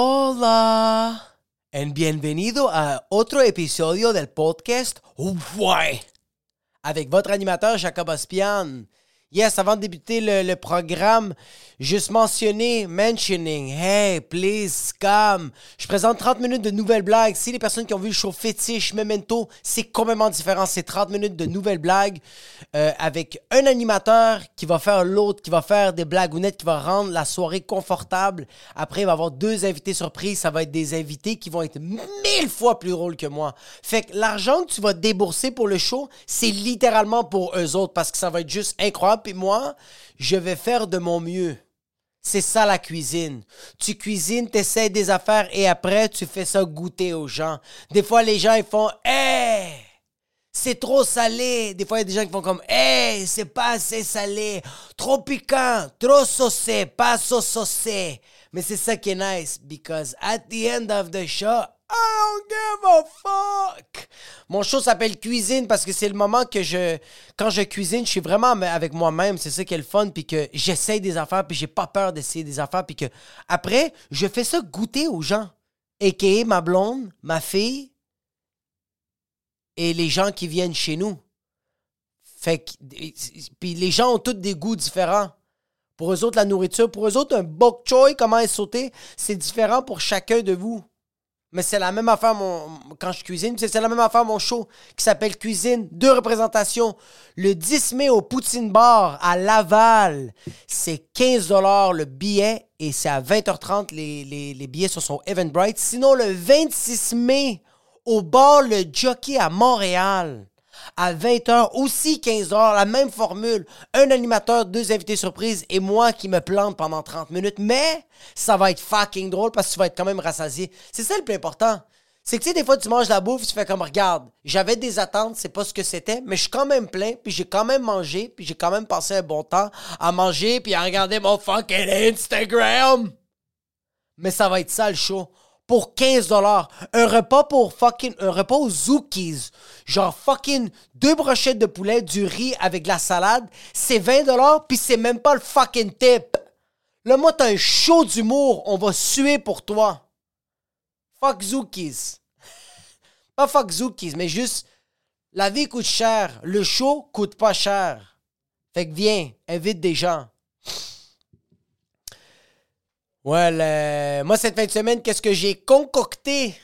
Hola. And bienvenido a otro episodio del podcast Ouais. Avec votre animateur Jacob Ospian. Yes, avant de débuter le, le programme, juste mentionner, mentioning, hey, please, come. Je présente 30 minutes de nouvelles blagues. Si les personnes qui ont vu le show Fétiche, Memento, c'est complètement différent. C'est 30 minutes de nouvelles blagues euh, avec un animateur qui va faire l'autre, qui va faire des blagues honnêtes, qui va rendre la soirée confortable. Après, il va y avoir deux invités surprises. Ça va être des invités qui vont être mille fois plus drôles que moi. Fait que l'argent que tu vas débourser pour le show, c'est littéralement pour eux autres parce que ça va être juste incroyable. Puis moi, je vais faire de mon mieux. C'est ça la cuisine. Tu cuisines, tu essaies des affaires et après, tu fais ça goûter aux gens. Des fois, les gens, ils font Hey! C'est trop salé. Des fois, il y a des gens qui font comme Hey, c'est pas assez salé. Trop piquant. Trop saucé. Pas saucé. Mais c'est ça qui est nice. Because at the end of the show, Give fuck. Mon show s'appelle Cuisine parce que c'est le moment que je. Quand je cuisine, je suis vraiment avec moi-même. C'est ça qui est le fun. Puis que j'essaye des affaires. Puis j'ai pas peur d'essayer des affaires. Puis que après, je fais ça goûter aux gens. A.K.A. ma blonde, ma fille et les gens qui viennent chez nous. Fait que. Puis les gens ont tous des goûts différents. Pour eux autres, la nourriture, pour eux autres, un bok choy, comment est sauté, c'est différent pour chacun de vous. Mais c'est la même affaire mon, quand je cuisine. C'est la même affaire mon show qui s'appelle Cuisine. Deux représentations. Le 10 mai au Poutine Bar à Laval. C'est 15 le billet et c'est à 20h30 les, les, les billets sur son Eventbrite. Sinon, le 26 mai au bar Le Jockey à Montréal à 20h, aussi 15 heures, la même formule. Un animateur, deux invités surprises et moi qui me plante pendant 30 minutes. Mais ça va être fucking drôle parce que tu vas être quand même rassasié. C'est ça le plus important. C'est que tu sais, des fois, tu manges la bouffe, tu fais comme, regarde, j'avais des attentes, c'est pas ce que c'était, mais je suis quand même plein, puis j'ai quand même mangé, puis j'ai quand même passé un bon temps à manger, puis à regarder mon fucking Instagram. Mais ça va être ça le show pour 15 dollars. Un repas pour fucking un repas aux Zookies. Genre fucking deux brochettes de poulet, du riz avec la salade, c'est 20 dollars puis c'est même pas le fucking tip. Là moi t'as un show d'humour, on va suer pour toi. Fuck Zookies. pas fuck Zookies, mais juste la vie coûte cher, le show coûte pas cher. Fait que viens, invite des gens. Ouais, moi, cette fin de semaine, qu'est-ce que j'ai concocté?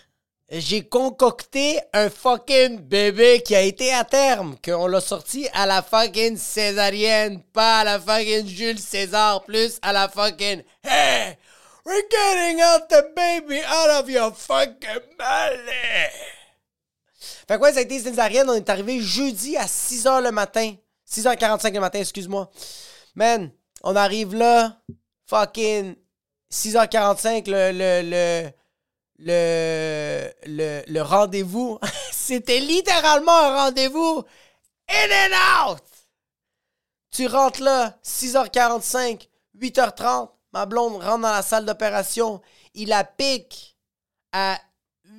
J'ai concocté un fucking bébé qui a été à terme, qu'on l'a sorti à la fucking césarienne, pas à la fucking Jules César, plus à la fucking Hey! We're getting out the baby out of your fucking belly! Fait quoi, ça a été césarienne, on est arrivé jeudi à 6h le matin. 6h45 le matin, excuse-moi. Man, on arrive là, fucking 6h45, le, le, le, le, le, rendez-vous. C'était littéralement un rendez-vous in and out. Tu rentres là, 6h45, 8h30, ma blonde rentre dans la salle d'opération. Il la pique à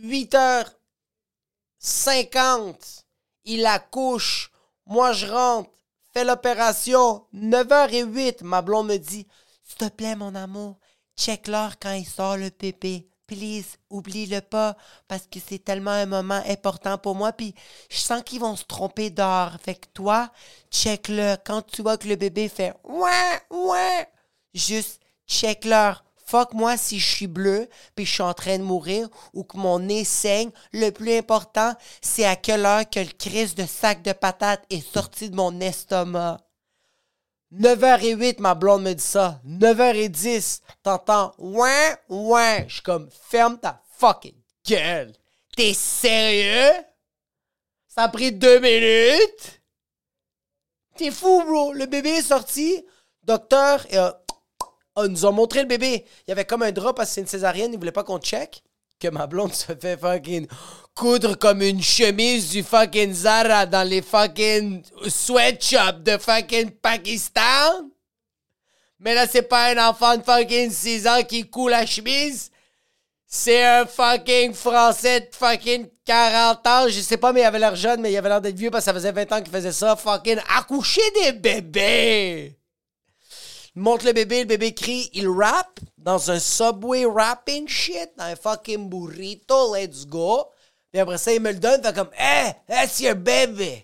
8h50. Il la couche. Moi, je rentre, fais l'opération. 9h08, ma blonde me dit S'il te plaît, mon amour, check l'heure quand il sort le pépé. Please, oublie-le pas, parce que c'est tellement un moment important pour moi, puis je sens qu'ils vont se tromper. Fait que toi, check-le. Quand tu vois que le bébé fait « ouais, ouais », juste check l'heure. Fuck moi si je suis bleu, puis je suis en train de mourir, ou que mon nez saigne. Le plus important, c'est à quelle heure que le crise de sac de patates est sorti de mon estomac. 9h08, ma blonde me dit ça. 9h10, t'entends? Ouais, ouais. Je suis comme, ferme ta fucking gueule. T'es sérieux? Ça a pris deux minutes? T'es fou, bro. Le bébé est sorti. Docteur, euh, nous a montré le bébé. Il y avait comme un drap parce que c'est une césarienne. Il voulait pas qu'on check que ma blonde se fait fucking coudre comme une chemise du fucking Zara dans les fucking sweatshops de fucking Pakistan. Mais là, c'est pas un enfant de fucking 6 ans qui coule la chemise. C'est un fucking Français de fucking 40 ans. Je sais pas, mais il avait l'air jeune, mais il avait l'air d'être vieux parce que ça faisait 20 ans qu'il faisait ça. Fucking accoucher des bébés. Il monte le bébé, le bébé crie, il rappe dans un Subway wrapping shit, dans un fucking burrito, let's go. Puis après ça, il me le donne, fait comme, hey, that's your baby.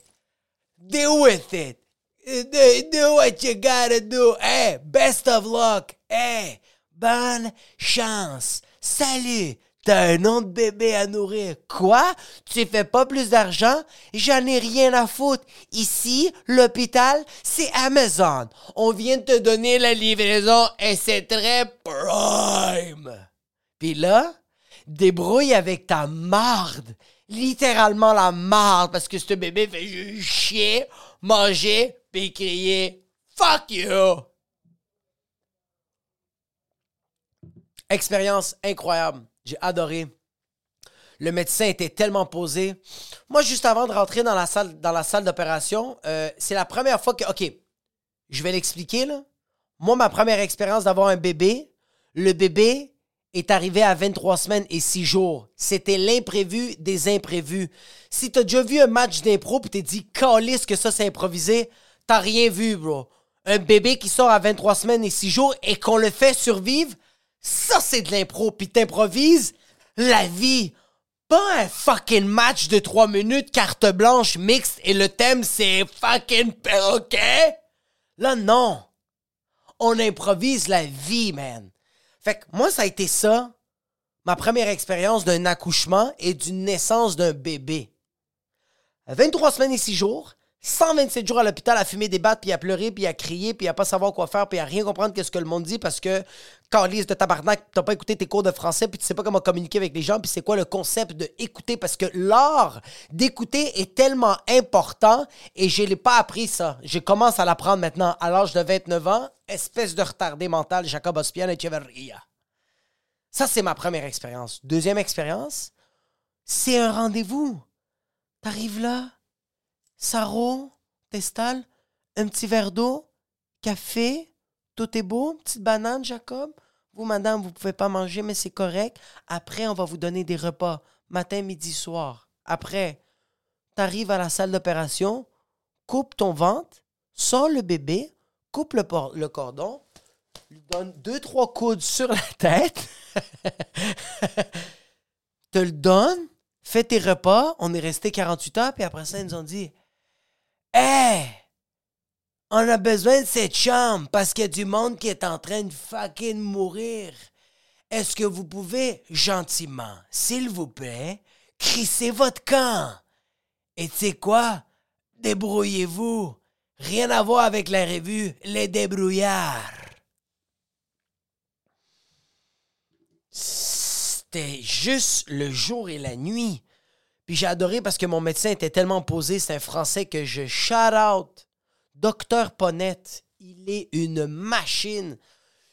Deal with it. Do, do what you gotta do. Hey, best of luck. Hey, bonne chance. Salut. T'as un autre bébé à nourrir. Quoi? Tu fais pas plus d'argent? J'en ai rien à foutre. Ici, l'hôpital, c'est Amazon. On vient de te donner la livraison et c'est très prime. Puis là, débrouille avec ta marde. Littéralement la marde parce que ce bébé fait juste chier, manger, puis crier Fuck you! Expérience incroyable. J'ai adoré. Le médecin était tellement posé. Moi, juste avant de rentrer dans la salle, dans la salle d'opération, euh, c'est la première fois que. OK, je vais l'expliquer, là. Moi, ma première expérience d'avoir un bébé, le bébé est arrivé à 23 semaines et 6 jours. C'était l'imprévu des imprévus. Si t'as déjà vu un match d'impro et t'es dit, calisse que ça c'est improvisé, t'as rien vu, bro. Un bébé qui sort à 23 semaines et 6 jours et qu'on le fait survivre, ça, c'est de l'impro. Puis t'improvises la vie. Pas un fucking match de 3 minutes, carte blanche, mixte, et le thème, c'est fucking perroquet? Là, non. On improvise la vie, man. Fait que moi, ça a été ça, ma première expérience d'un accouchement et d'une naissance d'un bébé. 23 semaines et 6 jours, 127 jours à l'hôpital à fumer des battes, puis à pleurer, puis à crier, puis à pas savoir quoi faire, puis à rien comprendre qu'est-ce que le monde dit parce que, calice de tabarnak, t'as pas écouté tes cours de français, puis tu sais pas comment communiquer avec les gens, puis c'est quoi le concept de écouter? Parce que l'art d'écouter est tellement important et je l'ai pas appris ça. Je commence à l'apprendre maintenant à l'âge de 29 ans, espèce de retardé mental, Jacob Ospian et Cheverria. Ça, c'est ma première expérience. Deuxième expérience, c'est un rendez-vous. T'arrives là, Saro, t'installes, un petit verre d'eau, café, tout est beau, petite banane, Jacob. Vous, madame, vous pouvez pas manger, mais c'est correct. Après, on va vous donner des repas, matin, midi, soir. Après, t'arrives à la salle d'opération, coupe ton ventre, sors le bébé, coupe le, le cordon, lui donne deux, trois coudes sur la tête, te le donne, fais tes repas. On est resté 48 heures, puis après ça, ils nous ont dit Hey! On a besoin de cette chambre parce qu'il y a du monde qui est en train de fucking mourir. Est-ce que vous pouvez, gentiment, s'il vous plaît, crisser votre camp? Et tu sais quoi? Débrouillez-vous. Rien à voir avec la revue Les Débrouillards. C'était juste le jour et la nuit. J'ai adoré parce que mon médecin était tellement posé, c'est un Français que je shout out. Docteur Ponette, il est une machine.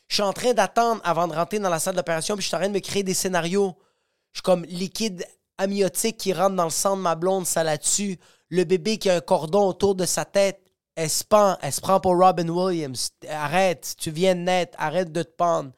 Je suis en train d'attendre avant de rentrer dans la salle d'opération, puis je suis en train de me créer des scénarios. Je suis comme liquide amniotique qui rentre dans le sang de ma blonde, ça là-dessus. Le bébé qui a un cordon autour de sa tête, elle se pend, elle se prend pour Robin Williams. Arrête, tu viens de naître, arrête de te pendre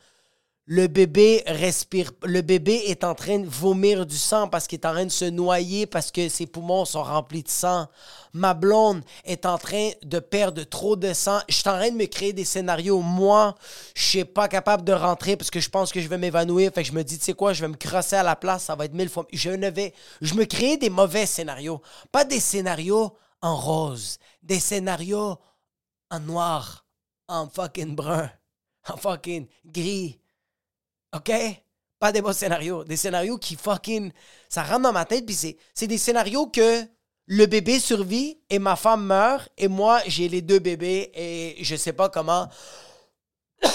le bébé respire, le bébé est en train de vomir du sang parce qu'il est en train de se noyer parce que ses poumons sont remplis de sang. Ma blonde est en train de perdre trop de sang. Je suis en train de me créer des scénarios. Moi, je suis pas capable de rentrer parce que je pense que je vais m'évanouir. Fait que je me dis, tu sais quoi, je vais me crosser à la place, ça va être mille fois. Je ne vais, je me crée des mauvais scénarios. Pas des scénarios en rose, des scénarios en noir, en fucking brun, en fucking gris OK? Pas des bons scénarios. Des scénarios qui fucking. Ça rentre dans ma tête, puis c'est, des scénarios que le bébé survit et ma femme meurt, et moi, j'ai les deux bébés et je sais pas comment.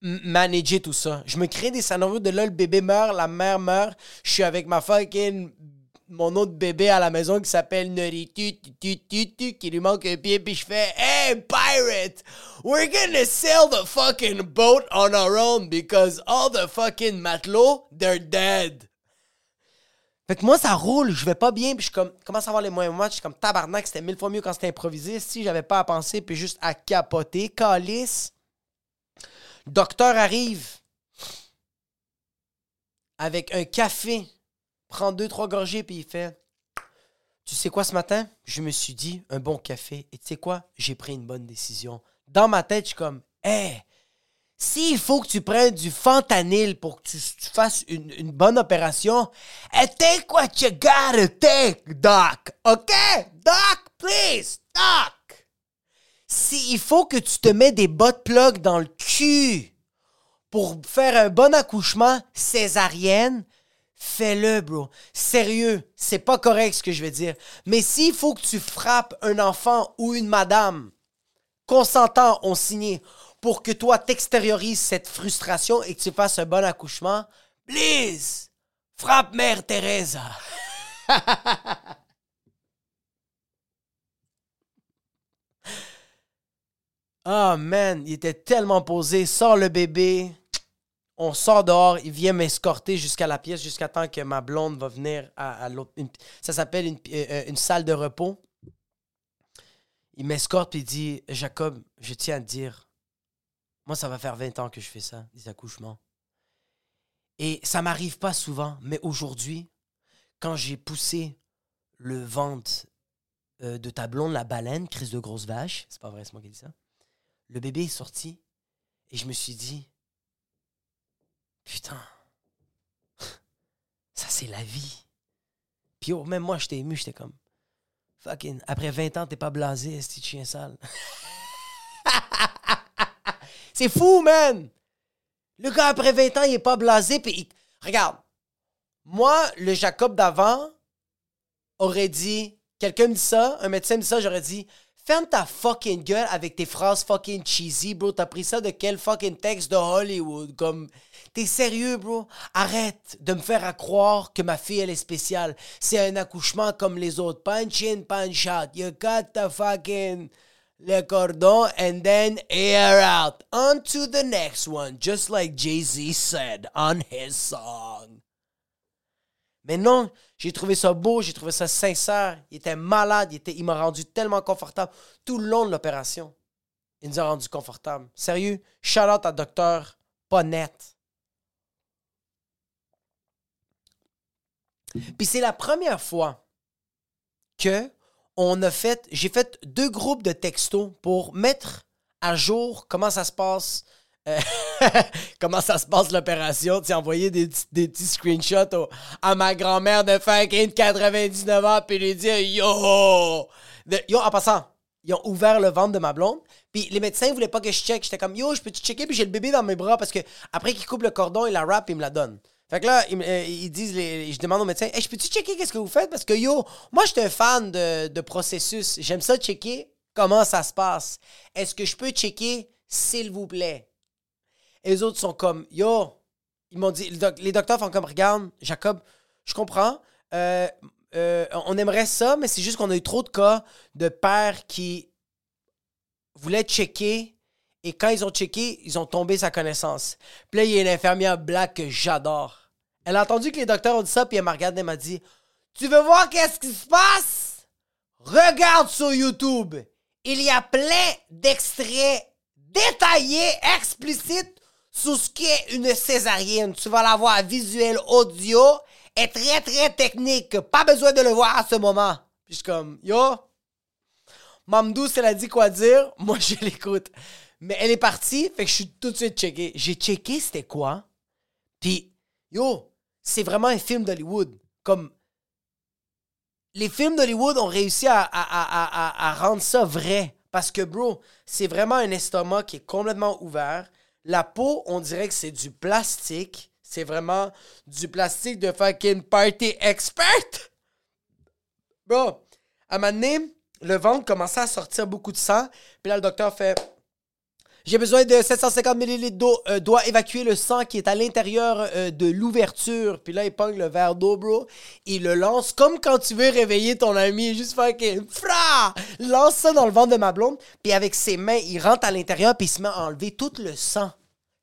manager tout ça. Je me crée des scénarios de là, le bébé meurt, la mère meurt, je suis avec ma fucking mon autre bébé à la maison qui s'appelle Noritu, qui lui manque un pied, puis je fais Hey, pirate! We're gonna sail the fucking boat on our own because all the fucking matelots, they're dead. Fait que moi, ça roule, je vais pas bien, puis je comme, commence à avoir les moyens je suis comme tabarnak, c'était mille fois mieux quand c'était improvisé. Si j'avais pas à penser, puis juste à capoter, calice. Docteur arrive avec un café prend deux, trois gorgées, puis il fait Tu sais quoi ce matin Je me suis dit un bon café. Et tu sais quoi? J'ai pris une bonne décision. Dans ma tête, je suis comme Hé, S'il faut que tu prennes du fentanyl pour que tu, fasses une, bonne opération, and take what you gotta take, doc. OK? Doc, please, doc. S'il faut que tu te mets des bottes plug dans le cul pour faire un bon accouchement césarienne, fais-le, bro. Sérieux, c'est pas correct ce que je vais dire. Mais s'il faut que tu frappes un enfant ou une madame, consentant, on signé, pour que toi t'extériorises cette frustration et que tu fasses un bon accouchement, please, frappe Mère Teresa. oh man, il était tellement posé. Sors le bébé. On sort dehors, il vient m'escorter jusqu'à la pièce, jusqu'à temps que ma blonde va venir à, l'autre. Ça s'appelle une, euh, euh, une, salle de repos. Il m'escorte et il dit Jacob, je tiens à te dire, moi, ça va faire 20 ans que je fais ça, des accouchements. Et ça m'arrive pas souvent, mais aujourd'hui, quand j'ai poussé le ventre euh, de ta blonde, la baleine, crise de grosse vache, c'est pas vrai, c'est moi qui dis ça, le bébé est sorti et je me suis dit, putain, ça c'est la vie. Puis oh, même moi, j'étais ému, j'étais comme, fucking, après 20 ans, t'es pas blasé, ce chien sale. C'est fou, man! Le gars, après 20 ans, il est pas blasé. Puis Regarde, moi, le Jacob d'avant aurait dit... Quelqu'un me dit ça, un médecin me dit ça, j'aurais dit... Ferme ta fucking gueule avec tes phrases fucking cheesy, bro. T'as pris ça de quel fucking texte de Hollywood? Comme... T'es sérieux, bro? Arrête de me faire croire que ma fille, elle est spéciale. C'est un accouchement comme les autres. Punch in, punch out. You got the fucking le cordon and then air out. On to the next one, just like Jay-Z said on his song. Mais non, j'ai trouvé ça beau, j'ai trouvé ça sincère. Il était malade, il, m'a rendu tellement confortable tout le long de l'opération. Il nous a rendu confortable. Sérieux, shout out à docteur net. Puis c'est la première fois que on a fait, j'ai fait deux groupes de textos pour mettre à jour comment ça se passe. Euh, comment ça se passe l'opération? Tu envoyé des, des, petits screenshots à ma grand-mère de fucking 99 ans, puis lui dire Yo! yo, en passant, ils ont ouvert le ventre de ma blonde. Puis les médecins voulaient pas que je check. J'étais comme Yo, je peux-tu checker? Puis j'ai le bébé dans mes bras parce que après qu'il coupe le cordon, il la wrap, il me la donne. Fait que là, ils, euh, disent, je demande au médecin, hey, je peux-tu checker qu'est-ce que vous faites? Parce que yo, moi, je suis un fan de, processus. J'aime ça checker comment ça se passe. Est-ce que je peux checker, s'il vous plaît? Et les autres sont comme, yo, ils m'ont dit, les docteurs font comme, regarde, Jacob, je comprends. Euh, euh, on aimerait ça, mais c'est juste qu'on a eu trop de cas de pères qui voulaient checker et quand ils ont checké, ils ont tombé sa connaissance. Puis là, il y a une infirmière black que j'adore. Elle a entendu que les docteurs ont dit ça, puis elle m'a regardé et m'a dit Tu veux voir qu'est-ce qui se passe? Regarde sur YouTube. Il y a plein d'extraits détaillés, explicites sur ce qu'est une césarienne. Tu vas la voir visuel, audio, et très très technique. Pas besoin de le voir à ce moment. Puis je suis comme Yo, Mamdou, elle a dit quoi dire. Moi, je l'écoute. Mais elle est partie, fait que je suis tout de suite checké. J'ai checké c'était quoi. Puis, yo, c'est vraiment un film d'Hollywood. Comme. Les films d'Hollywood ont réussi à, rendre ça vrai. Parce que, bro, c'est vraiment un estomac qui est complètement ouvert. La peau, on dirait que c'est du plastique. C'est vraiment du plastique de fucking party expert. Bro, à un moment le ventre commençait à sortir beaucoup de sang. Puis là, le docteur fait j'ai besoin de 750 ml d'eau. Euh, doit évacuer le sang qui est à l'intérieur euh, de l'ouverture. Puis là, il pogne le verre d'eau, bro. Il le lance comme quand tu veux réveiller ton ami. Juste fucking fra! Lance ça dans le ventre de ma blonde. Puis avec ses mains, il rentre à l'intérieur. Puis il se met à enlever tout le sang.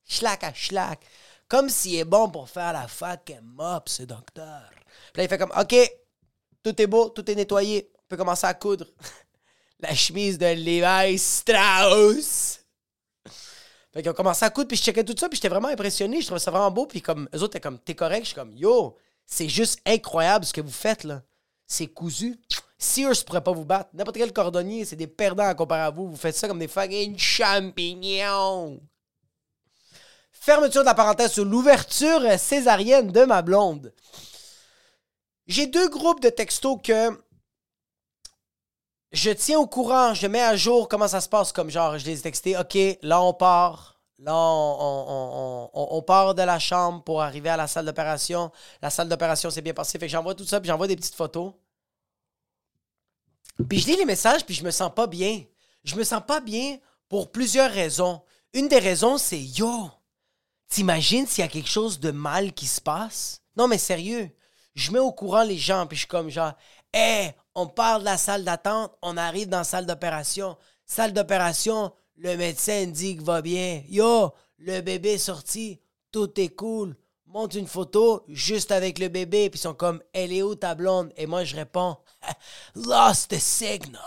Schlack à schlack. Comme s'il est bon pour faire la fucking mop, ce docteur. Puis là, il fait comme OK, tout est beau, tout est nettoyé. On peut commencer à coudre. la chemise de Levi Strauss. Fait qu'ils ont commencé à coudre, puis je checkais tout ça, puis j'étais vraiment impressionné. Je trouvais ça vraiment beau, puis comme, eux autres étaient comme, t'es correct? Je suis comme, yo, c'est juste incroyable ce que vous faites, là. C'est cousu. Sears pourrait pas vous battre. N'importe quel cordonnier, c'est des perdants à comparer à vous. Vous faites ça comme des fucking champignons. Fermeture de la parenthèse sur l'ouverture césarienne de ma blonde. J'ai deux groupes de textos que je tiens au courant, je mets à jour comment ça se passe, comme genre, je les ai textés, OK, là on part, là on, part de la chambre pour arriver à la salle d'opération. La salle d'opération s'est bien passée, fait que j'envoie tout ça, puis j'envoie des petites photos. Puis je lis les messages, puis je me sens pas bien. Je me sens pas bien pour plusieurs raisons. Une des raisons, c'est Yo, t'imagines s'il y a quelque chose de mal qui se passe? Non, mais sérieux, je mets au courant les gens, puis je suis comme genre, hé, on part de la salle d'attente, on arrive dans la salle d'opération. Salle d'opération, le médecin dit que va bien. Yo, le bébé est sorti, tout est cool. Monte une photo juste avec le bébé, puis ils sont comme, elle est où ta blonde? Et moi, je réponds, lost the signal.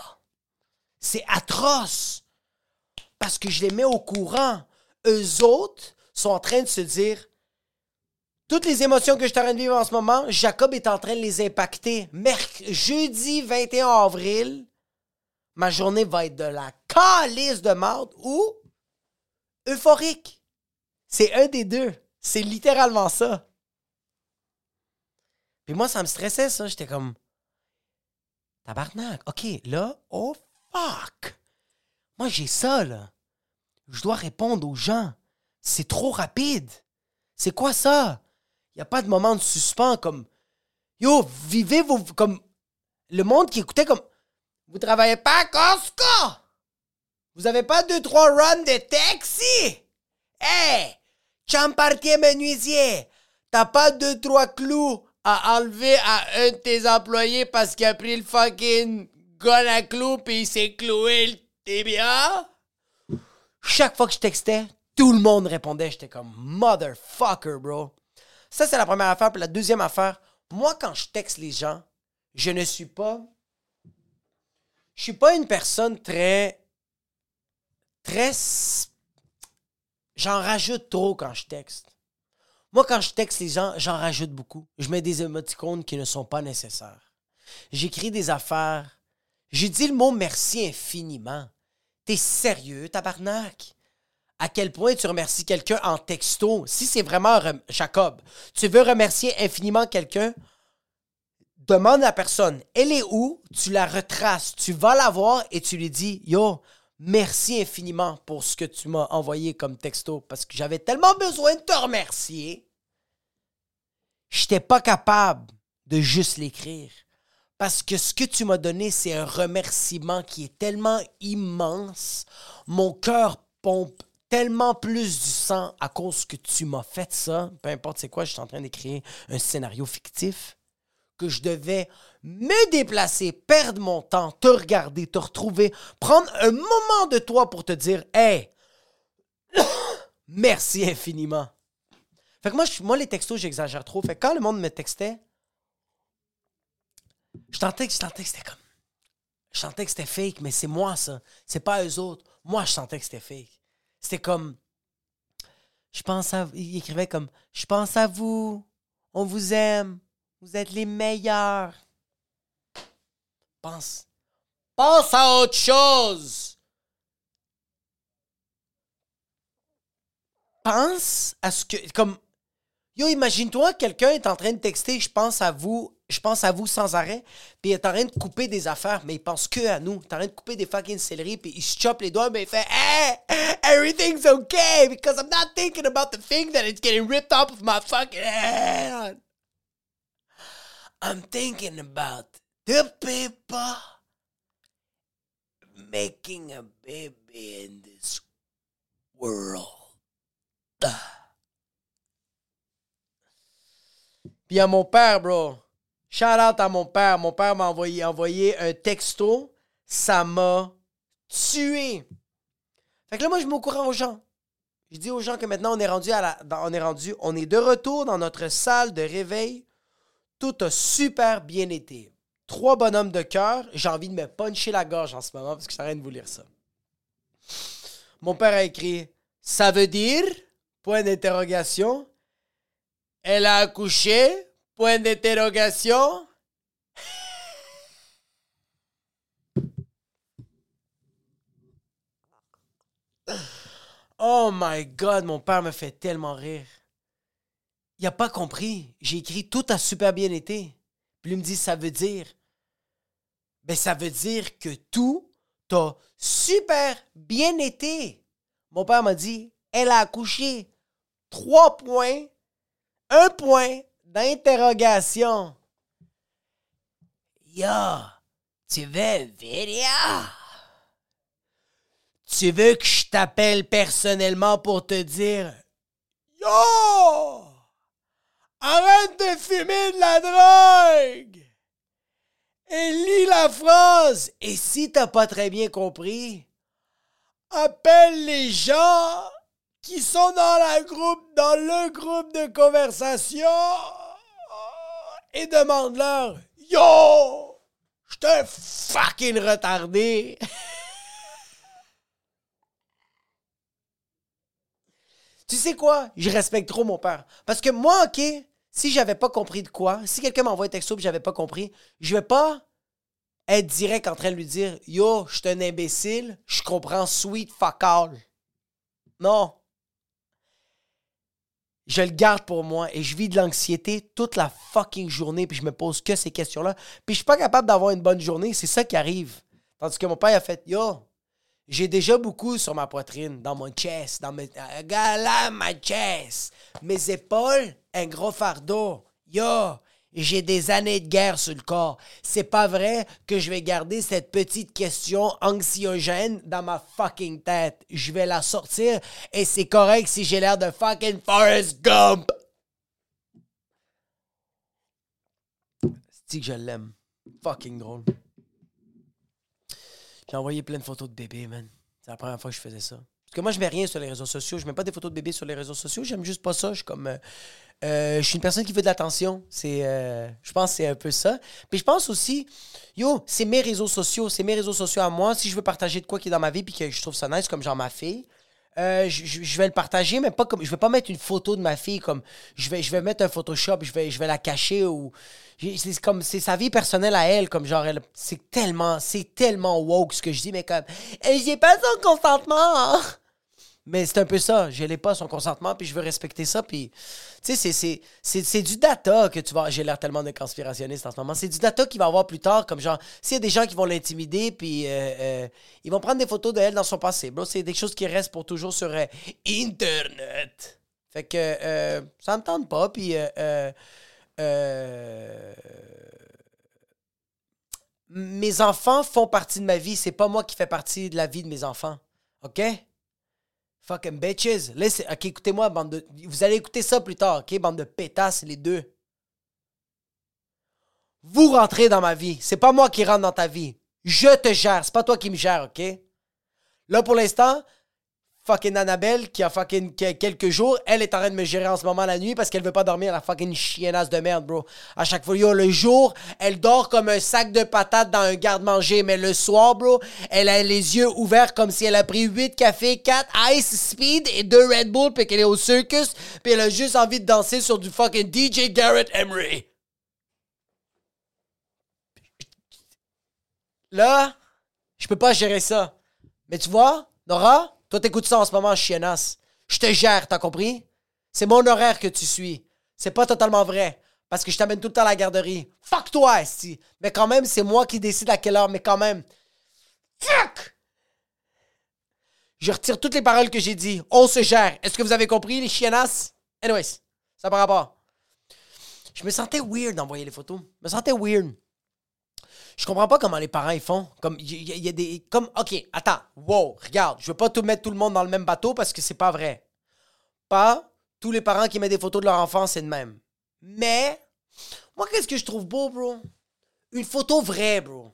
C'est atroce. Parce que je les mets au courant. Eux autres sont en train de se dire, toutes les émotions que je suis en train de vivre en ce moment, Jacob est en train de les impacter. jeudi 21 avril, ma journée va être de la calice de marde ou euphorique. C'est un des deux. C'est littéralement ça. Puis moi, ça me stressait, ça. J'étais comme. Tabarnak. OK, là, oh fuck. Moi, j'ai ça, là. Je dois répondre aux gens. C'est trop rapide. C'est quoi ça? Pas de moment de suspens comme Yo, vivez vos. Comme. Le monde qui écoutait comme. Vous travaillez pas à Costco! Vous avez pas deux, trois runs de taxi! Hey! Champartier menuisier! T'as pas deux, trois clous à enlever à un de tes employés parce qu'il a pris le fucking gun à clous pis il s'est cloué le tibia? Chaque fois que je textais, tout le monde répondait. J'étais comme motherfucker, bro. Ça, c'est la première affaire. Puis la deuxième affaire, moi, quand je texte les gens, je ne suis pas. Je suis pas une personne très. Très. J'en rajoute trop quand je texte. Moi, quand je texte les gens, j'en rajoute beaucoup. Je mets des émoticônes qui ne sont pas nécessaires. J'écris des affaires. J'ai dit le mot merci infiniment. T'es sérieux, tabarnak? À quel point tu remercies quelqu'un en texto. Si c'est vraiment Jacob, tu veux remercier infiniment quelqu'un, demande à la personne, elle est où? Tu la retraces, tu vas la voir et tu lui dis, yo, merci infiniment pour ce que tu m'as envoyé comme texto parce que j'avais tellement besoin de te remercier. Je n'étais pas capable de juste l'écrire. Parce que ce que tu m'as donné, c'est un remerciement qui est tellement immense. Mon cœur pompe tellement plus du sang à cause que tu m'as fait ça, peu importe c'est quoi, je suis en train d'écrire un scénario fictif, que je devais me déplacer, perdre mon temps, te regarder, te retrouver, prendre un moment de toi pour te dire Hey, merci infiniment. Fait que moi, moi les textos, j'exagère trop. Fait que quand le monde me textait, je sentais que, c'était comme. Je sentais que c'était fake, mais c'est moi ça. C'est pas eux autres. Moi, je sentais que c'était fake. C'était comme. Je pense à. Il écrivait comme Je pense à vous. On vous aime. Vous êtes les meilleurs. Pense. Pense à autre chose. Pense à ce que. Comme. Yo, imagine-toi, quelqu'un est en train de texter Je pense à vous je pense à vous sans arrêt, puis il est en train de couper des affaires, mais il pense que à nous. Il est en train de couper des fucking céleri, puis il se chope les doigts, mais il fait Hey, everything's okay, because I'm not thinking about the thing that it's getting ripped off of my fucking hand. I'm thinking about the people making a baby in this world. Puis à mon père, bro. Shout out à mon père. Mon père m'a envoyé, un texto. Ça m'a tué. Fait que là, moi, je m'encourage aux gens. Je dis aux gens que maintenant, on est rendu à la, on est rendu, on est de retour dans notre salle de réveil. Tout a super bien été. Trois bonhommes de cœur. J'ai envie de me puncher la gorge en ce moment parce que je de vous lire ça. Mon père a écrit Ça veut dire Point d'interrogation. Elle a accouché Point d'interrogation. Oh my God, mon père me fait tellement rire. Il a pas compris. J'ai écrit tout a super bien été. Puis il me dit, ça veut dire. Ben, ça veut dire que tout a super bien été. Mon père m'a dit, elle a accouché. Trois points. Un point d'interrogation. Yo, tu veux vidéo? Tu veux que je t'appelle personnellement pour te dire Yo! Arrête de fumer de la drogue! Et lis la phrase! Et si t'as pas très bien compris, appelle les gens qui sont dans la groupe, dans le groupe de conversation et demande-leur Yo! Je te fucking retardé! Tu sais quoi? Je respecte trop mon père. Parce que moi, OK, si j'avais pas compris de quoi, si quelqu'un m'envoie un texto et j'avais pas compris, je vais pas être direct en train de lui dire Yo, je suis un imbécile, je comprends sweet fuck all. Non. Je le garde pour moi et je vis de l'anxiété toute la fucking journée puis je me pose que ces questions-là. Puis je suis pas capable d'avoir une bonne journée, c'est ça qui arrive. Tandis que mon père a fait Yo, j'ai déjà beaucoup sur ma poitrine, dans mon chest, dans mes. Là, ma chest. Mes épaules, un gros fardeau. Yo, j'ai des années de guerre sur le corps. C'est pas vrai que je vais garder cette petite question anxiogène dans ma fucking tête. Je vais la sortir et c'est correct si j'ai l'air de fucking Forrest Gump. C'est que je l'aime. Fucking drôle. J'ai envoyé plein de photos de bébés, man. C'est la première fois que je faisais ça. Parce que moi, je mets rien sur les réseaux sociaux. Je mets pas des photos de bébés sur les réseaux sociaux. J'aime juste pas ça. Je suis comme. Euh, euh, je suis une personne qui veut de l'attention. C'est, euh, je pense que c'est un peu ça. Puis je pense aussi, yo, c'est mes réseaux sociaux. C'est mes réseaux sociaux à moi. Si je veux partager de quoi qui est dans ma vie puis que je trouve ça nice, comme genre ma fille, je, vais le partager, mais pas comme. Je vais pas mettre une photo de ma fille comme. Je vais, je vais mettre un Photoshop, je vais, je vais la cacher ou c'est comme c'est sa vie personnelle à elle comme genre c'est tellement c'est tellement woke ce que je dis mais comme j'ai pas son consentement hein. Mais c'est un peu ça je n'ai pas son consentement puis je veux respecter ça puis tu sais c'est du data que tu vas j'ai l'air tellement de conspirationniste en ce moment c'est du data qu'il va avoir plus tard comme genre s'il y a des gens qui vont l'intimider puis euh, euh, ils vont prendre des photos de elle dans son passé bro c'est des choses qui restent pour toujours sur euh, internet fait que ça me tente pas puis mes enfants font partie de ma vie. C'est pas moi qui fais partie de la vie de mes enfants. OK? Fucking bitches. Listen. OK, écoutez-moi, bande de. Vous allez écouter ça plus tard, OK? Bande de pétasses, les deux. Vous rentrez dans ma vie. C'est pas moi qui rentre dans ta vie. Je te gère. C'est pas toi qui me gère, OK? Là, pour l'instant, fucking Annabelle qui a fucking quelques jours, elle est en train de me gérer en ce moment la nuit parce qu'elle veut pas dormir la fucking chiennasse de merde, bro. À chaque fois, yo, le jour, elle dort comme un sac de patates dans un garde-manger, mais le soir, bro, elle a les yeux ouverts comme si elle a pris 8 cafés, 4 Ice Speed et 2 Red Bull puis qu'elle est au circus puis elle a juste envie de danser sur du fucking DJ Garrett Emery. Là, je peux pas gérer ça. Mais tu vois, Nora, toi, t'écoutes ça en ce moment, chiennasse. Je te gère, t'as compris? C'est mon horaire que tu suis. C'est pas totalement vrai. Parce que je t'amène tout le temps à la garderie. Fuck toi, si. Mais quand même, c'est moi qui décide à quelle heure. Mais quand même. Fuck! Je retire toutes les paroles que j'ai dit. On se gère. Est-ce que vous avez compris, les chiennasses? Anyways, ça par rapport. Je me sentais weird d'envoyer les photos. Je me sentais weird. Je comprends pas comment les parents ils font. Comme il y, a des comme OK, attends. Wow, regarde, je veux pas tout mettre tout le monde dans le même bateau parce que c'est pas vrai. Pas tous les parents qui mettent des photos de leur enfant, c'est de même. Mais moi qu'est-ce que je trouve beau, bro? Une photo vraie, bro.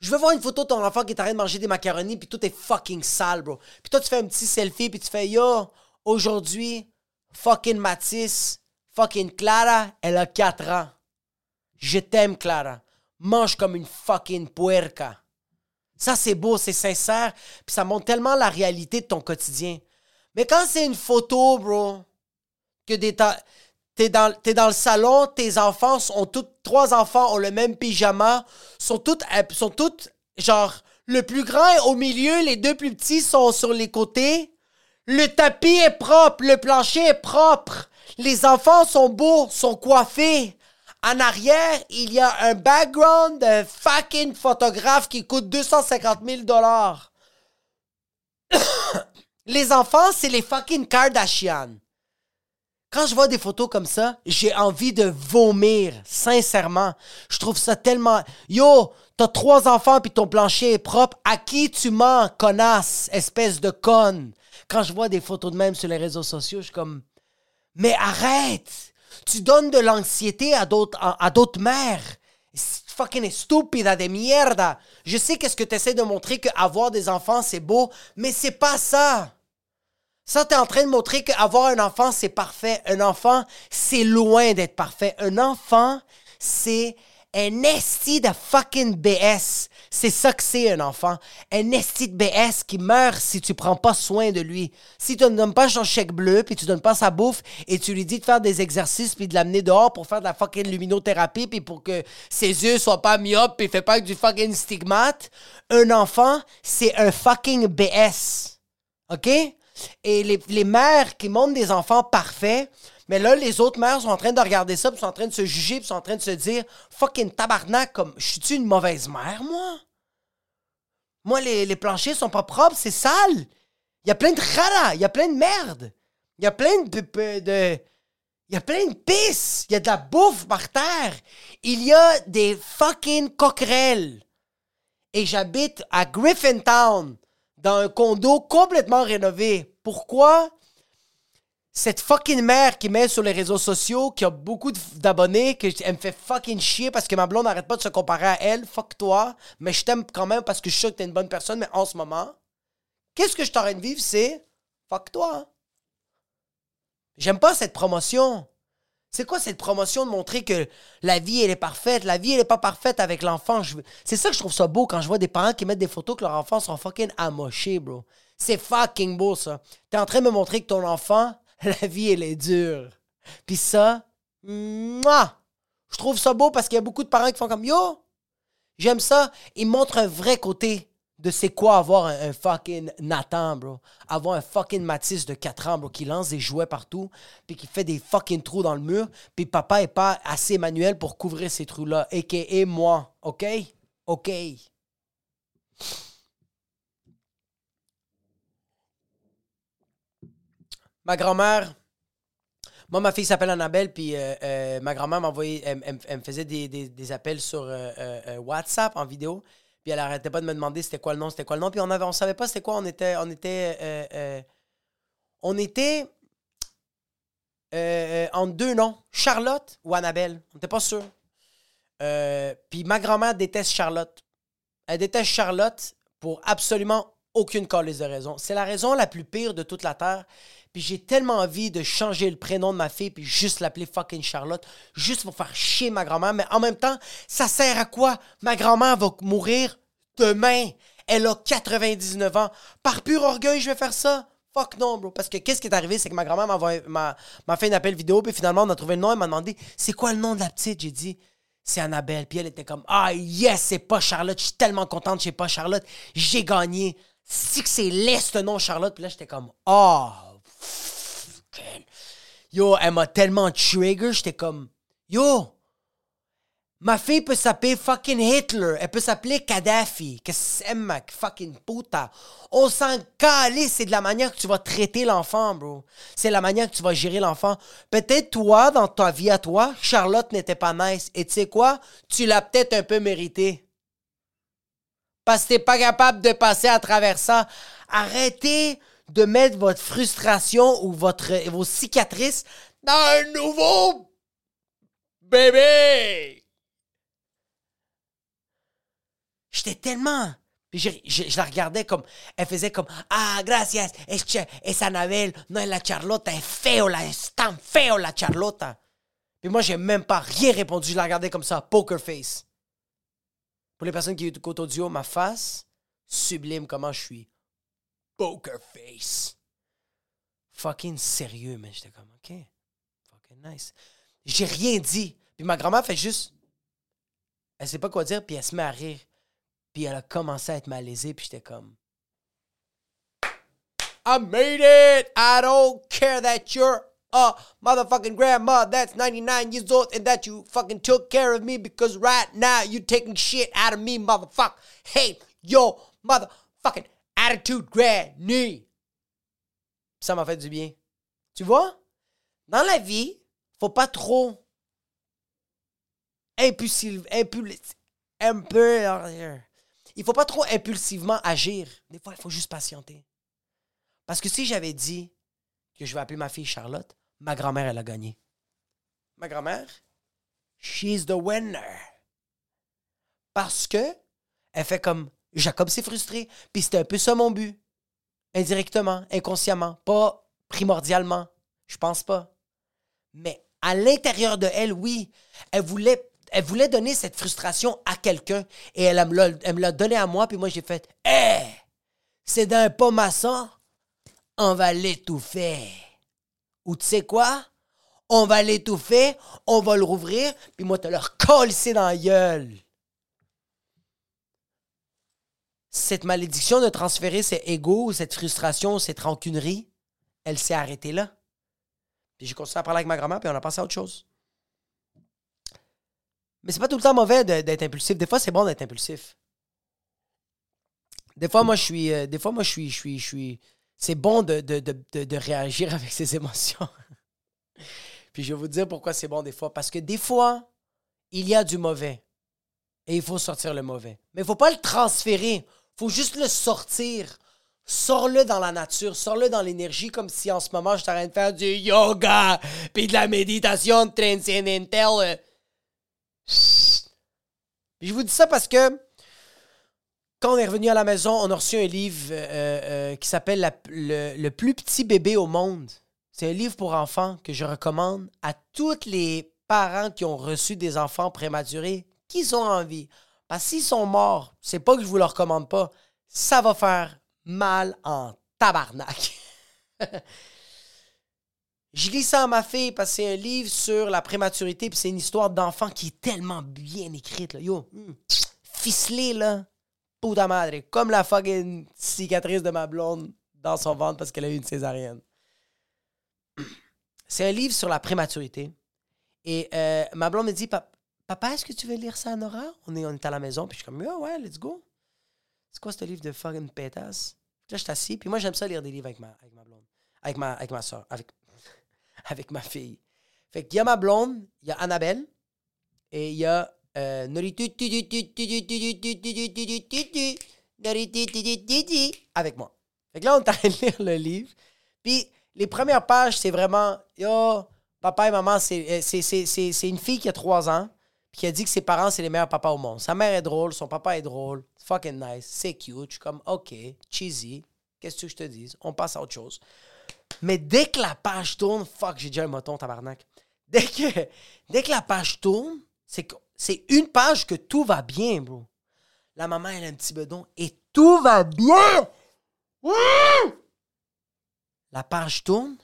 Je veux voir une photo de ton enfant qui est en train de manger des macaronis puis tout est fucking sale, bro. Puis toi tu fais un petit selfie puis tu fais yo, aujourd'hui fucking Matisse, fucking Clara, elle a 4 ans. Je t'aime Clara mange comme une fucking puerca. Ça, c'est beau, c'est sincère, puis ça montre tellement la réalité de ton quotidien. Mais quand c'est une photo, bro, que t'es dans, dans le salon, tes enfants ont tous, trois enfants ont le même pyjama, sont toutes, sont toutes, genre, le plus grand est au milieu, les deux plus petits sont sur les côtés, Le tapis est propre, le plancher est propre. Les enfants sont beaux, sont coiffés. En arrière, il y a un background de fucking photographe qui coûte 250 000 dollars. les enfants, c'est les fucking Kardashian. Quand je vois des photos comme ça, j'ai envie de vomir, sincèrement. Je trouve ça tellement... Yo, t'as trois enfants puis ton plancher est propre. À qui tu mens, connasse, espèce de conne? Quand je vois des photos de même sur les réseaux sociaux, je suis comme... Mais arrête! Tu donnes de l'anxiété à d'autres, mères. Fucking stupide, des mierda. Je sais qu'est-ce que tu essaies de montrer qu'avoir des enfants, c'est beau, mais c'est pas ça. Ça, t'es en train de montrer qu'avoir un enfant, c'est parfait. Un enfant, c'est loin d'être parfait. Un enfant, c'est un esti de fucking BS. C'est ça que c'est un enfant. Un esti BS qui meurt si tu prends pas soin de lui. Si tu ne donnes pas son chèque bleu, puis tu donnes pas sa bouffe, et tu lui dis de faire des exercices, puis de l'amener dehors pour faire de la fucking luminothérapie, puis pour que ses yeux soient pas myopes, puis fait pas du fucking stigmate, un enfant, c'est un fucking BS. OK? Et les, les mères qui montrent des enfants parfaits, mais là, les autres mères sont en train de regarder ça, puis sont en train de se juger, puis sont en train de se dire fucking tabarnak, comme je suis-tu une mauvaise mère, moi? Moi, les, les planchers sont pas propres, c'est sale. Il y a plein de rara, il y a plein de merde. Il y a plein de. de il y a plein de pisse. Il y a de la bouffe par terre. Il y a des fucking coquerelles. Et j'habite à Griffintown, dans un condo complètement rénové. Pourquoi? Cette fucking mère qui met sur les réseaux sociaux, qui a beaucoup d'abonnés, que elle me fait fucking chier parce que ma blonde n'arrête pas de se comparer à elle, fuck toi, mais je t'aime quand même parce que je suis que t'es une bonne personne, mais en ce moment, qu'est-ce que je t'aurais de vivre, c'est fuck toi. J'aime pas cette promotion. C'est quoi cette promotion de montrer que la vie, elle est parfaite? La vie, elle est pas parfaite avec l'enfant. C'est ça que je trouve ça beau quand je vois des parents qui mettent des photos que leurs enfants sont fucking amochés, bro. C'est fucking beau, ça. T'es en train de me montrer que ton enfant, la vie, elle est dure. Puis ça, moi, je trouve ça beau parce qu'il y a beaucoup de parents qui font comme Yo, j'aime ça. Ils montrent un vrai côté de c'est quoi avoir un, fucking Nathan, bro. Avoir un fucking Matisse de 4 ans, bro, qui lance des jouets partout, puis qui fait des fucking trous dans le mur, puis papa est pas assez manuel pour couvrir ces trous-là, a.k.a. moi, OK? OK? Ma grand-mère, moi, ma fille s'appelle Annabelle, puis euh, euh, ma grand-mère m'envoyait, elle, me faisait des, appels sur euh, WhatsApp en vidéo, puis elle arrêtait pas de me demander c'était quoi le nom, c'était quoi le nom, puis on avait, on savait pas c'était quoi, on était, on était, on était en deux noms, Charlotte ou Annabelle, on n'était pas sûr. puis ma grand-mère déteste Charlotte. Elle déteste Charlotte pour absolument aucune cause de raison. C'est la raison la plus pire de toute la Terre. Puis j'ai tellement envie de changer le prénom de ma fille puis juste l'appeler fucking Charlotte, juste pour faire chier ma grand-mère. Mais en même temps, ça sert à quoi? Ma grand-mère va mourir demain. Elle a 99 ans. Par pur orgueil, je vais faire ça. Fuck non, bro. Parce que qu'est-ce qui est arrivé, c'est que ma grand-mère m'a fait un appel vidéo, puis finalement, on a trouvé le nom. Elle m'a demandé, c'est quoi le nom de la petite? J'ai dit, c'est Annabelle. Puis elle était comme, ah yes, c'est pas Charlotte. Je suis tellement contente, c'est pas Charlotte. J'ai gagné. Si que c'est l'Est, nom Charlotte. Puis là, j'étais comme, oh, Yo, elle m'a tellement trigger, j'étais comme, yo, ma fille peut s'appeler fucking Hitler, elle peut s'appeler Kadhafi, que c'est ma fucking puta? On s'en calisse, c'est de la manière que tu vas traiter l'enfant, bro. C'est la manière que tu vas gérer l'enfant. Peut-être toi, dans ta vie à toi, Charlotte n'était pas nice. Et tu sais quoi? Tu l'as peut-être un peu mérité. Parce que t'es pas capable de passer à travers ça. Arrêtez de mettre votre frustration ou votre, vos cicatrices dans un nouveau bébé. J'étais tellement. je, la regardais comme. Elle faisait comme. Ah, gracias. Es, es Anabel. No, la Charlotta. Es feo. La, es tan feo la Charlotta. Puis moi, j'ai même pas rien répondu. Je la regardais comme ça. Poker face. Pour les personnes qui écoutent audio, ma face sublime comment je suis poker face. Fucking sérieux, mais j'étais comme, OK, fucking nice. J'ai rien dit. Puis ma grand-mère fait juste. Elle sait pas quoi dire, puis elle se met à rire. Puis elle a commencé à être malaisée, puis j'étais comme. I made it. I don't care that you're a motherfucking grandma that's 99 years old and that you fucking took care of me because right now you taking shit out of me, motherfucker. Hey, yo, motherfucking attitude granny. Ça m'a fait du bien. Tu vois? Dans la vie, faut pas trop un peu. Il faut pas trop impulsivement agir. Des fois, il faut juste patienter. Parce que si j'avais dit que je vais appeler ma fille Charlotte, ma grand-mère, elle a gagné. Ma grand-mère, she's the winner. Parce que elle fait comme Jacob s'est frustré. Puis c'était un peu ça mon but. Indirectement, inconsciemment, pas primordialement. Je pense pas. Mais à l'intérieur de elle, oui, elle voulait, elle donner cette frustration à quelqu'un et elle, me l'a donné à moi. Puis moi, j'ai fait Hé, c'est d'un pas maçon, on va l'étouffer. Ou tu sais quoi? On va l'étouffer, on va le rouvrir, puis moi, te le recoller dans la gueule. Cette malédiction de transférer ses égaux, cette frustration, cette rancunerie, elle s'est arrêtée là. Puis j'ai continué à parler avec ma grand-mère, puis on a passé à autre chose. Mais c'est pas tout le temps mauvais d'être impulsif. Des fois, c'est bon d'être impulsif. Des fois, moi, je suis. Euh, des fois, moi, je suis. Je suis, je suis c'est bon de, de, réagir avec ses émotions. Puis je vais vous dire pourquoi c'est bon des fois. Parce que des fois, il y a du mauvais. Et il faut sortir le mauvais. Mais il ne faut pas le transférer. Faut juste le sortir. Sors-le dans la nature, sors-le dans l'énergie, comme si en ce moment je en de faire du yoga, puis de la méditation transcendantale. Je vous dis ça parce que quand on est revenu à la maison, on a reçu un livre euh, euh, qui s'appelle le, plus petit bébé au monde. C'est un livre pour enfants que je recommande à tous les parents qui ont reçu des enfants prématurés qui sont en vie. Parce qu'ils sont morts, c'est pas que je vous le recommande pas, ça va faire mal en tabarnak. je lis ça à ma fille parce que c'est un livre sur la prématurité, puis c'est une histoire d'enfant qui est tellement bien écrite. Là. Yo, hmm, ficelé, là puta madre, comme la fucking cicatrice de ma blonde dans son ventre parce qu'elle a eu une césarienne. C'est un livre sur la prématurité. Et euh, ma blonde me dit Papa, est-ce que tu veux lire ça à Nora on est, on est à la maison. Puis je suis comme Ouais, ouais, let's go. C'est quoi ce livre de fucking pétasse Là, je suis assis. Puis moi, j'aime ça lire des livres avec ma, avec ma blonde. Avec ma, avec ma soeur. Avec, avec ma fille. Fait qu'il y a ma blonde, il y a Annabelle et il y a euh, avec moi. Fait que là, on est en train de lire le livre. Puis les premières pages, c'est vraiment Yo, papa et maman, c'est une fille qui a trois ans, puis qui a dit que ses parents, c'est les meilleurs papas au monde. Sa mère est drôle, son papa est drôle, fucking nice, c'est cute. Je suis comme, OK, cheesy, qu'est-ce que je te dis? On passe à autre chose. Mais dès que la page tourne, fuck, j'ai déjà un moton, tabarnak. Dès que, dès que la page tourne, c'est c'est une page que tout va bien, bro. La maman, elle a un petit bedon et tout va bien. La page tourne,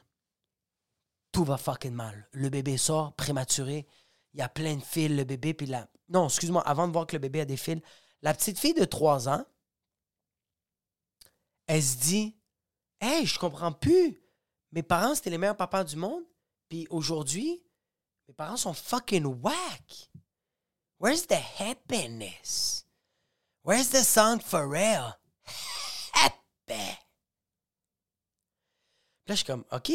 tout va fucking mal. Le bébé sort prématuré. Il y a plein de fils, le bébé. Puis là. Non, excuse-moi, avant de voir que le bébé a des fils, la petite fille de 3 ans, elle se dit Hey, je comprends plus. Mes parents, c'était les meilleurs papas du monde. Puis aujourd'hui, mes parents sont fucking whack. Where's the happiness? Where's the song for real? Happy. Là, je suis comme, OK.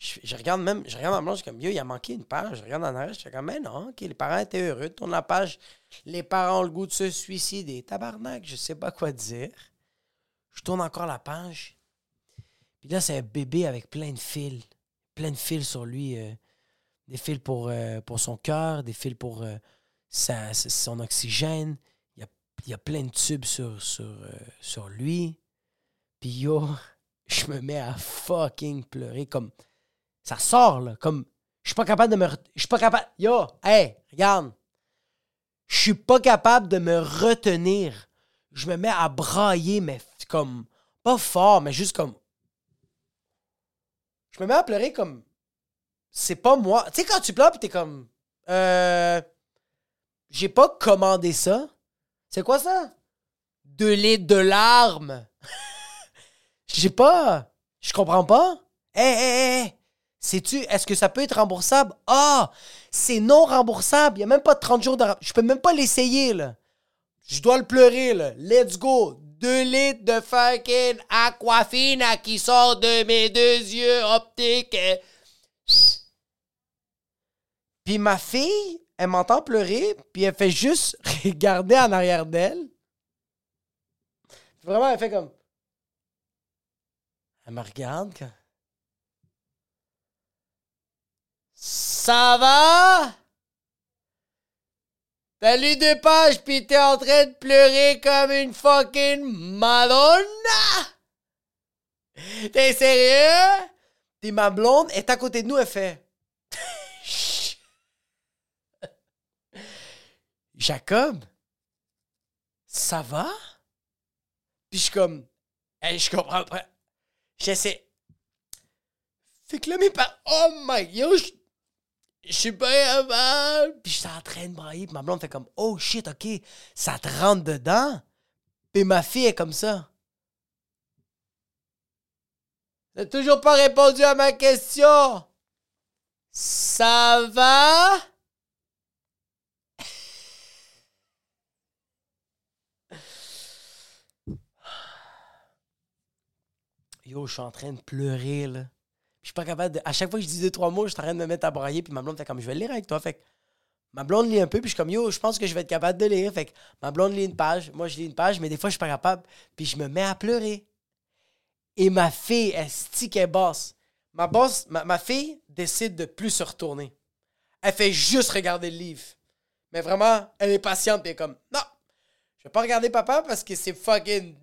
Je, regarde même, je regarde en blanc, je suis comme, yo, il a manqué une page. Je regarde en arrière, je suis comme, mais non, OK, les parents étaient heureux. Tourne la page. Les parents ont le goût de se suicider. Tabarnak, je sais pas quoi dire. Je tourne encore la page. Puis là, c'est un bébé avec plein de fils. Plein de fils sur lui. Euh, des fils pour, euh, pour son cœur, des fils pour. Euh, son oxygène. Il y a, y a, plein de tubes sur, sur, sur lui. Puis yo, je me mets à fucking pleurer. Comme. Ça sort, là. Comme. Je suis pas capable de me. Je pas capable. Yo, hey, regarde. Je suis pas capable de me retenir. Je me mets à brailler, mais comme. Pas fort, mais juste comme. Je me mets à pleurer comme. C'est pas moi. Tu sais, quand tu pleures, pis t'es comme. Euh. J'ai pas commandé ça. C'est quoi ça? De litres de larmes. J'ai pas. Je comprends pas. Hé, hé, hé! Sais-tu, est-ce que ça peut être remboursable? Ah! c'est non remboursable. Il n'y a même pas de 30 jours de Je peux même pas l'essayer, là. Je dois le pleurer, là. Let's go. Deux litres de fucking aquafina qui sort de mes deux yeux optiques. Puis ma fille, elle m'entend pleurer, puis elle fait juste regarder en arrière d'elle. Vraiment, elle fait comme. Elle me regarde. Quand... Ça va? T'as lu deux pages pis t'es en train de pleurer comme une fucking Madonna? T'es sérieux? Pis ma blonde est à côté de nous, elle fait. Jacob, ça va? Puis je suis comme, hey, je comprends pas. J'essaie. Fait que là, mes parents, oh my, yo, je je suis pas capable. Puis j'étais en train de brailler. Puis ma blonde fait comme, oh shit, ok, ça te rentre dedans? Puis ma fille est comme ça. T'as toujours pas répondu à ma question. Ça va? Yo, je suis en train de pleurer, là. Je suis pas capable de. À chaque fois que je dis deux, trois mots, je suis en train de me mettre à brailler, puis ma blonde fait comme je vais le lire avec toi. Fait que ma blonde lit un peu, puis je suis comme yo, je pense que je vais être capable de lire. Fait que ma blonde lit une page, moi je lis une page, mais des fois je suis pas capable, puis je me mets à pleurer. Et ma fille, elle stick, elle bosse. Ma, boss, ma, fille décide de plus se retourner. Elle fait juste regarder le livre. Mais vraiment, elle est patiente, puis elle est comme non, je vais pas regarder papa parce que c'est fucking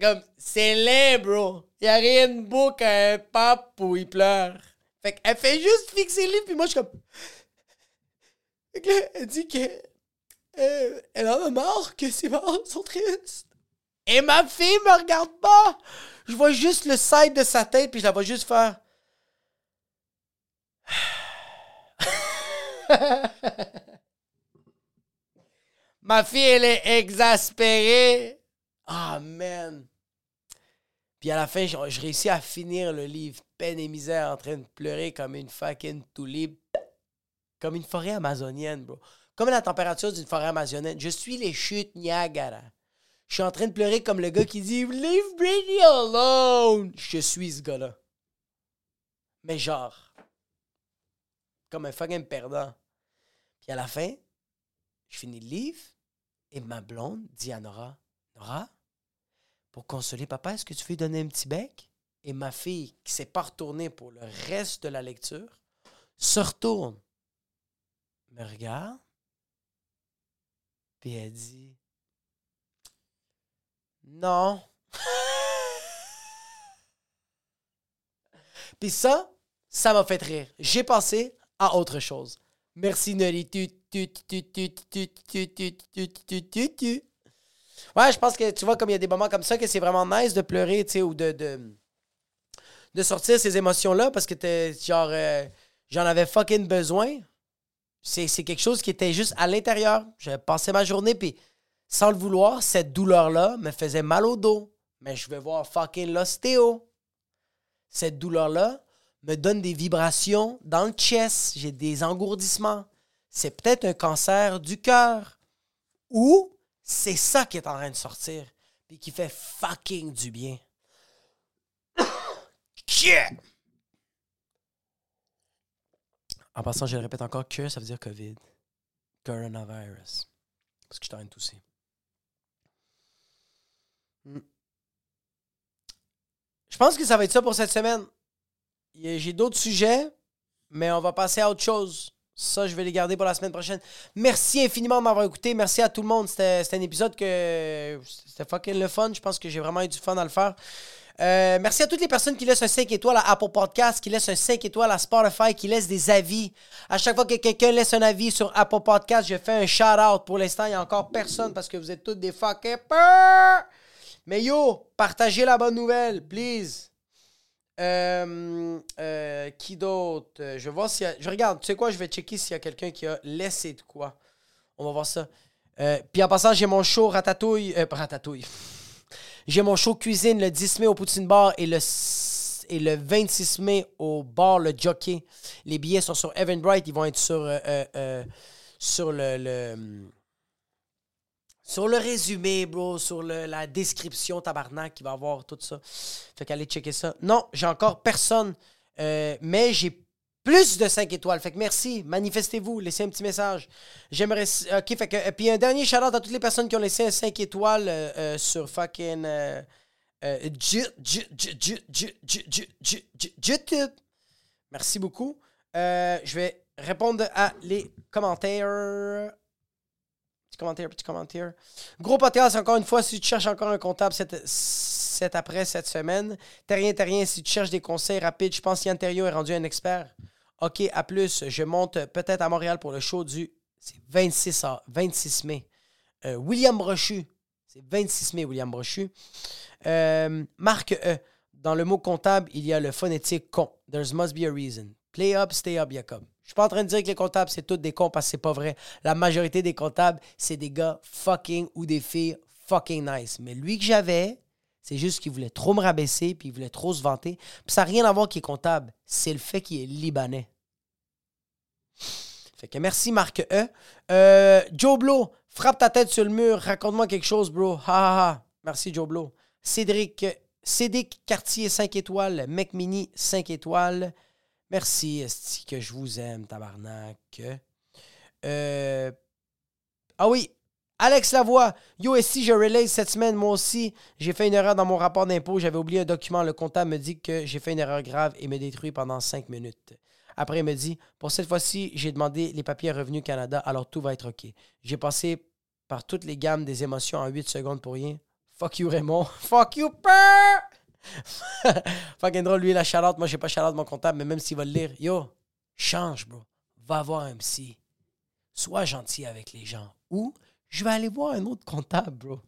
Comme, c'est laid, bro. Y a rien de beau qu'un pape où il pleure. Fait qu'elle fait juste fixer livre, puis moi, je suis comme. Elle dit que. Euh, elle en a marre, que ses parents sont tristes. Et ma fille me regarde pas. Je vois juste le side de sa tête, puis je la vois juste faire. ma fille, elle est exaspérée. Ah, man. Puis à la fin, je, réussis à finir le livre, peine et misère, en train de pleurer comme une fucking tulipe. Comme une forêt amazonienne, bro. Comme la température d'une forêt amazonienne. Je suis les chutes Niagara. Je suis en train de pleurer comme le gars qui dit Leave Britney alone. Je suis ce gars-là. Mais genre, comme un fucking perdant. Puis à la fin, je finis le livre et ma blonde dit à Nora Nora, pour consoler papa, est-ce que tu veux lui donner un petit bec? Et ma fille, qui s'est pas retournée pour le reste de la lecture, se retourne, me regarde, puis elle dit Non. puis ça, ça m'a fait rire. J'ai passé à autre chose. Merci Noli. Ouais, je pense que tu vois, comme il y a des moments comme ça, que c'est vraiment nice de pleurer, tu sais, ou de, de, sortir ces émotions-là parce que t'es genre, euh, j'en avais fucking besoin. C'est, quelque chose qui était juste à l'intérieur. J'avais passé ma journée, puis sans le vouloir, cette douleur-là me faisait mal au dos. Mais je vais voir fucking l'ostéo. Cette douleur-là me donne des vibrations dans le chest. J'ai des engourdissements. C'est peut-être un cancer du cœur. Ou c'est ça qui est en train de sortir. Puis qui fait fucking du bien. En passant, je le répète encore, que ça veut dire COVID. Coronavirus. Parce que je de tousser. Hmm. Je pense que ça va être ça pour cette semaine. J'ai d'autres sujets, mais on va passer à autre chose. Ça, je vais les garder pour la semaine prochaine. Merci infiniment de m'avoir écouté. Merci à tout le monde. C'était un épisode que. C'était fucking le fun. Je pense que j'ai vraiment eu du fun à le faire. Euh, merci à toutes les personnes qui laissent un 5 étoiles à Apple Podcast, qui laissent un 5 étoiles à Spotify, qui laissent des avis. À chaque fois que quelqu'un laisse un avis sur Apple Podcast, je fais un shout-out. Pour l'instant, il n'y a encore personne parce que vous êtes tous des fucking Mais yo, partagez la bonne nouvelle, please. Euh, euh, qui d'autre? Euh, je vais voir s'il y a... Je regarde, tu sais quoi? Je vais checker s'il y a quelqu'un qui a laissé de quoi. On va voir ça. puis en passant, j'ai mon show Ratatouille. ratatouille. J'ai mon show cuisine le 10 mai au Poutine Bar et le et le 26 mai au bar Le Jockey. Les billets sont sur Eventbrite. Ils vont être sur, sur le, le- sur le résumé, bro, sur le, la description, tabarnak, il va avoir tout ça. Fait qu'allez checker ça. Non, j'ai encore personne, mais j'ai plus de 5 étoiles. Fait que merci, manifestez-vous, laissez un petit message. J'aimerais. Ok, fait que. Puis un dernier shout à toutes les personnes qui ont laissé un 5 étoiles euh, euh, sur fucking. YouTube. Merci beaucoup. je vais répondre à les commentaires. Petit commentaire, petit commentaire. Gros podcast, encore une fois, si tu cherches encore un comptable cet, après cette semaine, t'as rien, t'as rien. Si tu cherches des conseils rapides, je pense qu'Yann Terriot est rendu un expert. OK, à plus. Je monte peut-être à Montréal pour le show du c'est 26, a- 26 mai. Euh, William Brochu. C'est 26 mai, William Brochu. Euh, Marc E. Dans le mot comptable, il y a le phonétique con. There must be a reason. Play up, stay up, Jacob. Je suis pas en train de dire que les comptables, c'est tous des cons parce que c'est pas vrai. La majorité des comptables, c'est des gars fucking ou des filles fucking nice. Mais lui que j'avais, c'est juste qu'il voulait trop me rabaisser puis il voulait trop se vanter. Puis ça n'a rien à voir qu'il est comptable. C'est le fait qu'il est libanais. Fait que merci Marc E. Euh, Joe Blow, frappe ta tête sur le mur, raconte-moi quelque chose, bro. Ha ha ha. Merci Joe Blow. Cédric, Cédric Cartier 5 étoiles, Mec Mini 5 étoiles. Merci, esti, que je vous aime, tabarnak. Euh, Ah oui, Alex Lavoie. Yo, si je relais cette semaine, moi aussi, j'ai fait une erreur dans mon rapport d'impôt. J'avais oublié un document. Le comptable me dit que j'ai fait une erreur grave et me détruit pendant 5 minutes. Après, il me dit Pour cette fois-ci, j'ai demandé les papiers à Revenu Canada, alors tout va être OK. J'ai passé par toutes les gammes des émotions en 8 secondes pour rien. Fuck you, Raymond. Fuck you, peur! Fucking drôle, lui, la charlotte. Moi, j'ai pas charlotte mon comptable, mais même s'il va le lire, yo, change, bro. Va voir un psy. Sois gentil avec les gens. Ou je vais aller voir un autre comptable, bro.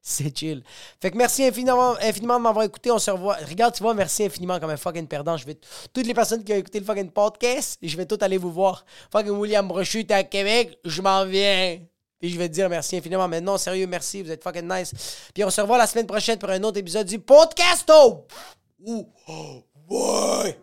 C'est chill. Fait que merci infiniment, infiniment de m'avoir écouté. On se revoit. Regarde, tu vois, merci infiniment comme un fucking perdant. Je vais toutes les personnes qui ont écouté le fucking podcast, je vais toutes aller vous voir. Fucking William Brochu, t'es à Québec, je m'en viens. Puis je vais te dire merci infiniment. Mais non, sérieux, merci, vous êtes fucking nice. Puis on se revoit la semaine prochaine pour un autre épisode du podcast. Oh! Ouh! Oh! Ouais!